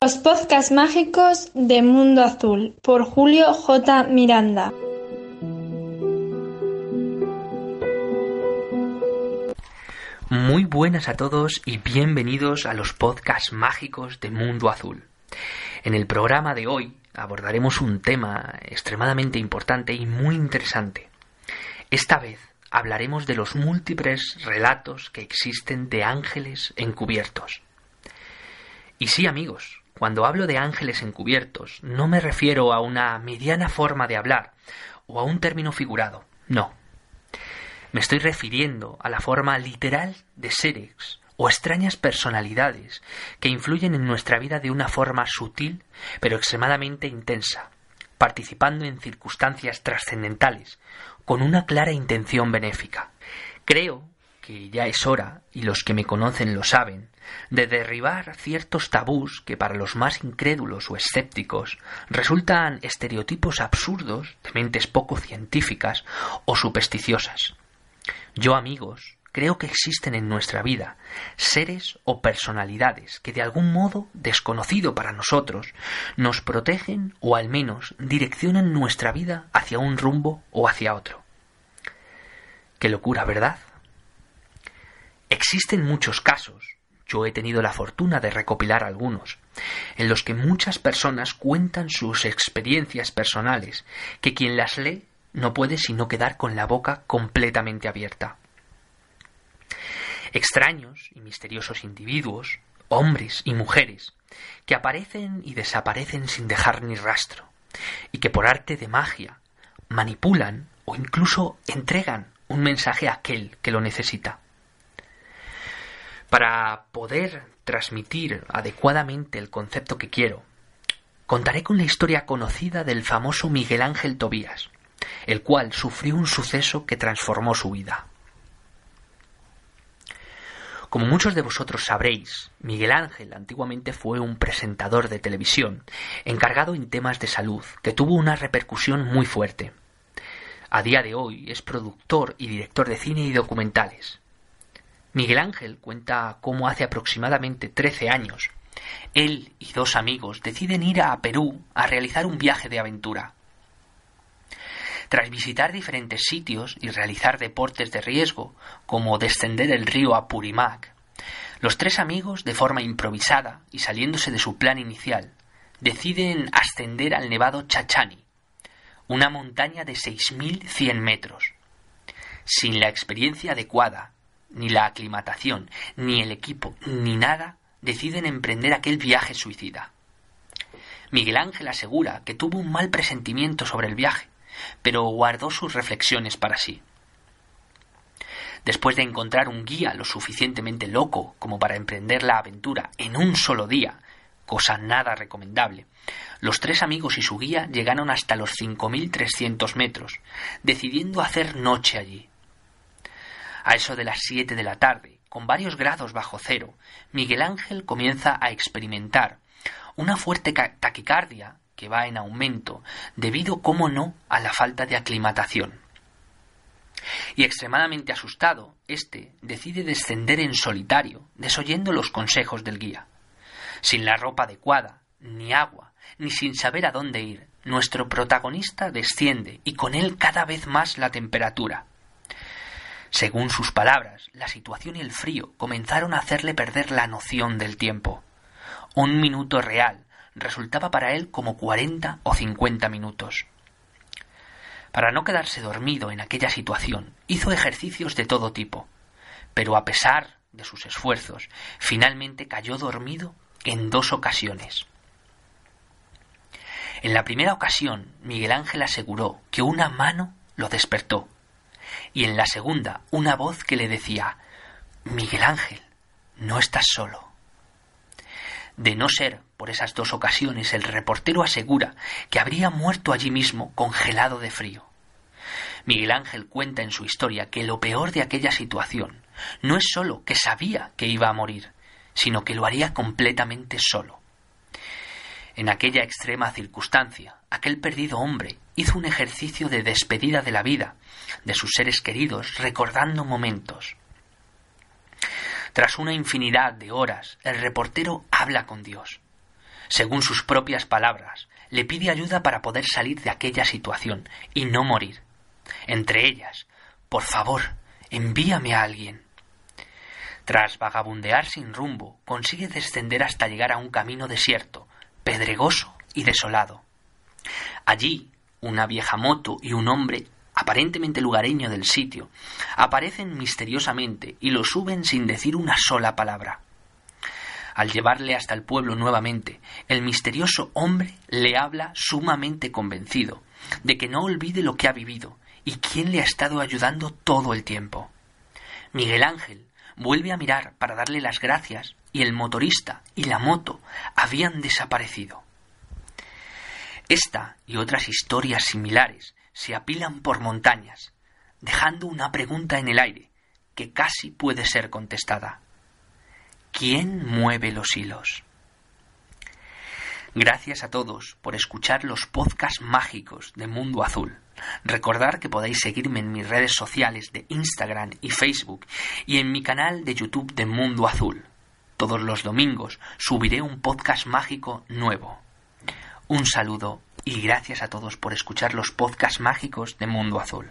Los podcasts mágicos de Mundo Azul por Julio J. Miranda. Muy buenas a todos y bienvenidos a los podcasts mágicos de Mundo Azul. En el programa de hoy abordaremos un tema extremadamente importante y muy interesante. Esta vez hablaremos de los múltiples relatos que existen de ángeles encubiertos. Y sí, amigos, cuando hablo de ángeles encubiertos, no me refiero a una mediana forma de hablar o a un término figurado, no. Me estoy refiriendo a la forma literal de seres o extrañas personalidades que influyen en nuestra vida de una forma sutil pero extremadamente intensa, participando en circunstancias trascendentales con una clara intención benéfica. Creo que ya es hora, y los que me conocen lo saben, de derribar ciertos tabús que para los más incrédulos o escépticos resultan estereotipos absurdos de mentes poco científicas o supersticiosas. Yo, amigos, creo que existen en nuestra vida seres o personalidades que de algún modo desconocido para nosotros nos protegen o al menos direccionan nuestra vida hacia un rumbo o hacia otro. Qué locura, ¿verdad? Existen muchos casos, yo he tenido la fortuna de recopilar algunos, en los que muchas personas cuentan sus experiencias personales, que quien las lee no puede sino quedar con la boca completamente abierta. Extraños y misteriosos individuos, hombres y mujeres, que aparecen y desaparecen sin dejar ni rastro, y que por arte de magia manipulan o incluso entregan un mensaje a aquel que lo necesita. Para poder transmitir adecuadamente el concepto que quiero, contaré con la historia conocida del famoso Miguel Ángel Tobías, el cual sufrió un suceso que transformó su vida. Como muchos de vosotros sabréis, Miguel Ángel antiguamente fue un presentador de televisión encargado en temas de salud que tuvo una repercusión muy fuerte. A día de hoy es productor y director de cine y documentales. Miguel Ángel cuenta cómo hace aproximadamente 13 años él y dos amigos deciden ir a Perú a realizar un viaje de aventura. Tras visitar diferentes sitios y realizar deportes de riesgo, como descender el río Apurimac, los tres amigos, de forma improvisada y saliéndose de su plan inicial, deciden ascender al nevado Chachani, una montaña de 6.100 metros. Sin la experiencia adecuada, ni la aclimatación, ni el equipo, ni nada, deciden emprender aquel viaje suicida. Miguel Ángel asegura que tuvo un mal presentimiento sobre el viaje, pero guardó sus reflexiones para sí. Después de encontrar un guía lo suficientemente loco como para emprender la aventura en un solo día, cosa nada recomendable, los tres amigos y su guía llegaron hasta los 5.300 metros, decidiendo hacer noche allí. A eso de las siete de la tarde, con varios grados bajo cero, Miguel Ángel comienza a experimentar una fuerte taquicardia que va en aumento debido, como no, a la falta de aclimatación. Y extremadamente asustado, éste decide descender en solitario, desoyendo los consejos del guía. Sin la ropa adecuada, ni agua, ni sin saber a dónde ir, nuestro protagonista desciende y con él cada vez más la temperatura. Según sus palabras, la situación y el frío comenzaron a hacerle perder la noción del tiempo. Un minuto real resultaba para él como cuarenta o cincuenta minutos. Para no quedarse dormido en aquella situación, hizo ejercicios de todo tipo, pero a pesar de sus esfuerzos, finalmente cayó dormido en dos ocasiones. En la primera ocasión, Miguel Ángel aseguró que una mano lo despertó, y en la segunda, una voz que le decía Miguel Ángel, no estás solo. De no ser por esas dos ocasiones, el reportero asegura que habría muerto allí mismo congelado de frío. Miguel Ángel cuenta en su historia que lo peor de aquella situación no es sólo que sabía que iba a morir, sino que lo haría completamente solo. En aquella extrema circunstancia, aquel perdido hombre hizo un ejercicio de despedida de la vida, de sus seres queridos, recordando momentos. Tras una infinidad de horas, el reportero habla con Dios. Según sus propias palabras, le pide ayuda para poder salir de aquella situación y no morir. Entre ellas, por favor, envíame a alguien. Tras vagabundear sin rumbo, consigue descender hasta llegar a un camino desierto, pedregoso y desolado. Allí, una vieja moto y un hombre, aparentemente lugareño del sitio, aparecen misteriosamente y lo suben sin decir una sola palabra. Al llevarle hasta el pueblo nuevamente, el misterioso hombre le habla sumamente convencido de que no olvide lo que ha vivido y quién le ha estado ayudando todo el tiempo. Miguel Ángel vuelve a mirar para darle las gracias y el motorista y la moto habían desaparecido. Esta y otras historias similares se apilan por montañas, dejando una pregunta en el aire que casi puede ser contestada. ¿Quién mueve los hilos? Gracias a todos por escuchar los podcasts mágicos de Mundo Azul. Recordar que podéis seguirme en mis redes sociales de Instagram y Facebook y en mi canal de YouTube de Mundo Azul. Todos los domingos subiré un podcast mágico nuevo. Un saludo y gracias a todos por escuchar los podcasts mágicos de Mundo Azul.